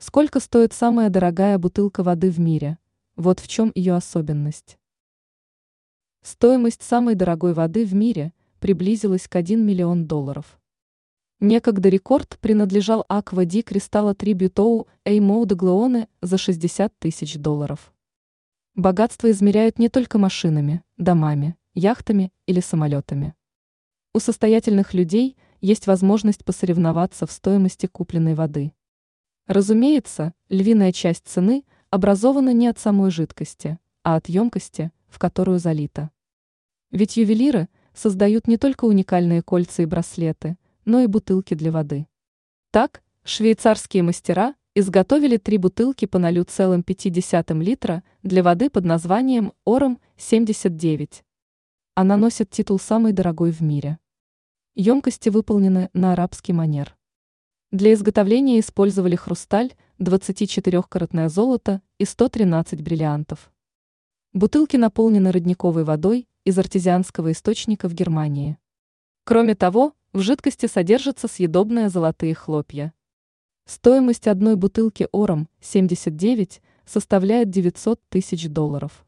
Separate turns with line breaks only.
Сколько стоит самая дорогая бутылка воды в мире? Вот в чем ее особенность. Стоимость самой дорогой воды в мире приблизилась к 1 миллион долларов. Некогда рекорд принадлежал Аква Ди Кристалла Трибютоу Эймоуда Глооне за 60 тысяч долларов. Богатство измеряют не только машинами, домами, яхтами или самолетами. У состоятельных людей есть возможность посоревноваться в стоимости купленной воды. Разумеется, львиная часть цены образована не от самой жидкости, а от емкости, в которую залито. Ведь ювелиры создают не только уникальные кольца и браслеты, но и бутылки для воды. Так, швейцарские мастера изготовили три бутылки по 0,5 литра для воды под названием Ором 79. Она носит титул самой дорогой в мире. Емкости выполнены на арабский манер. Для изготовления использовали хрусталь, 24-каратное золото и 113 бриллиантов. Бутылки наполнены родниковой водой из артезианского источника в Германии. Кроме того, в жидкости содержатся съедобные золотые хлопья. Стоимость одной бутылки Ором 79 составляет 900 тысяч долларов.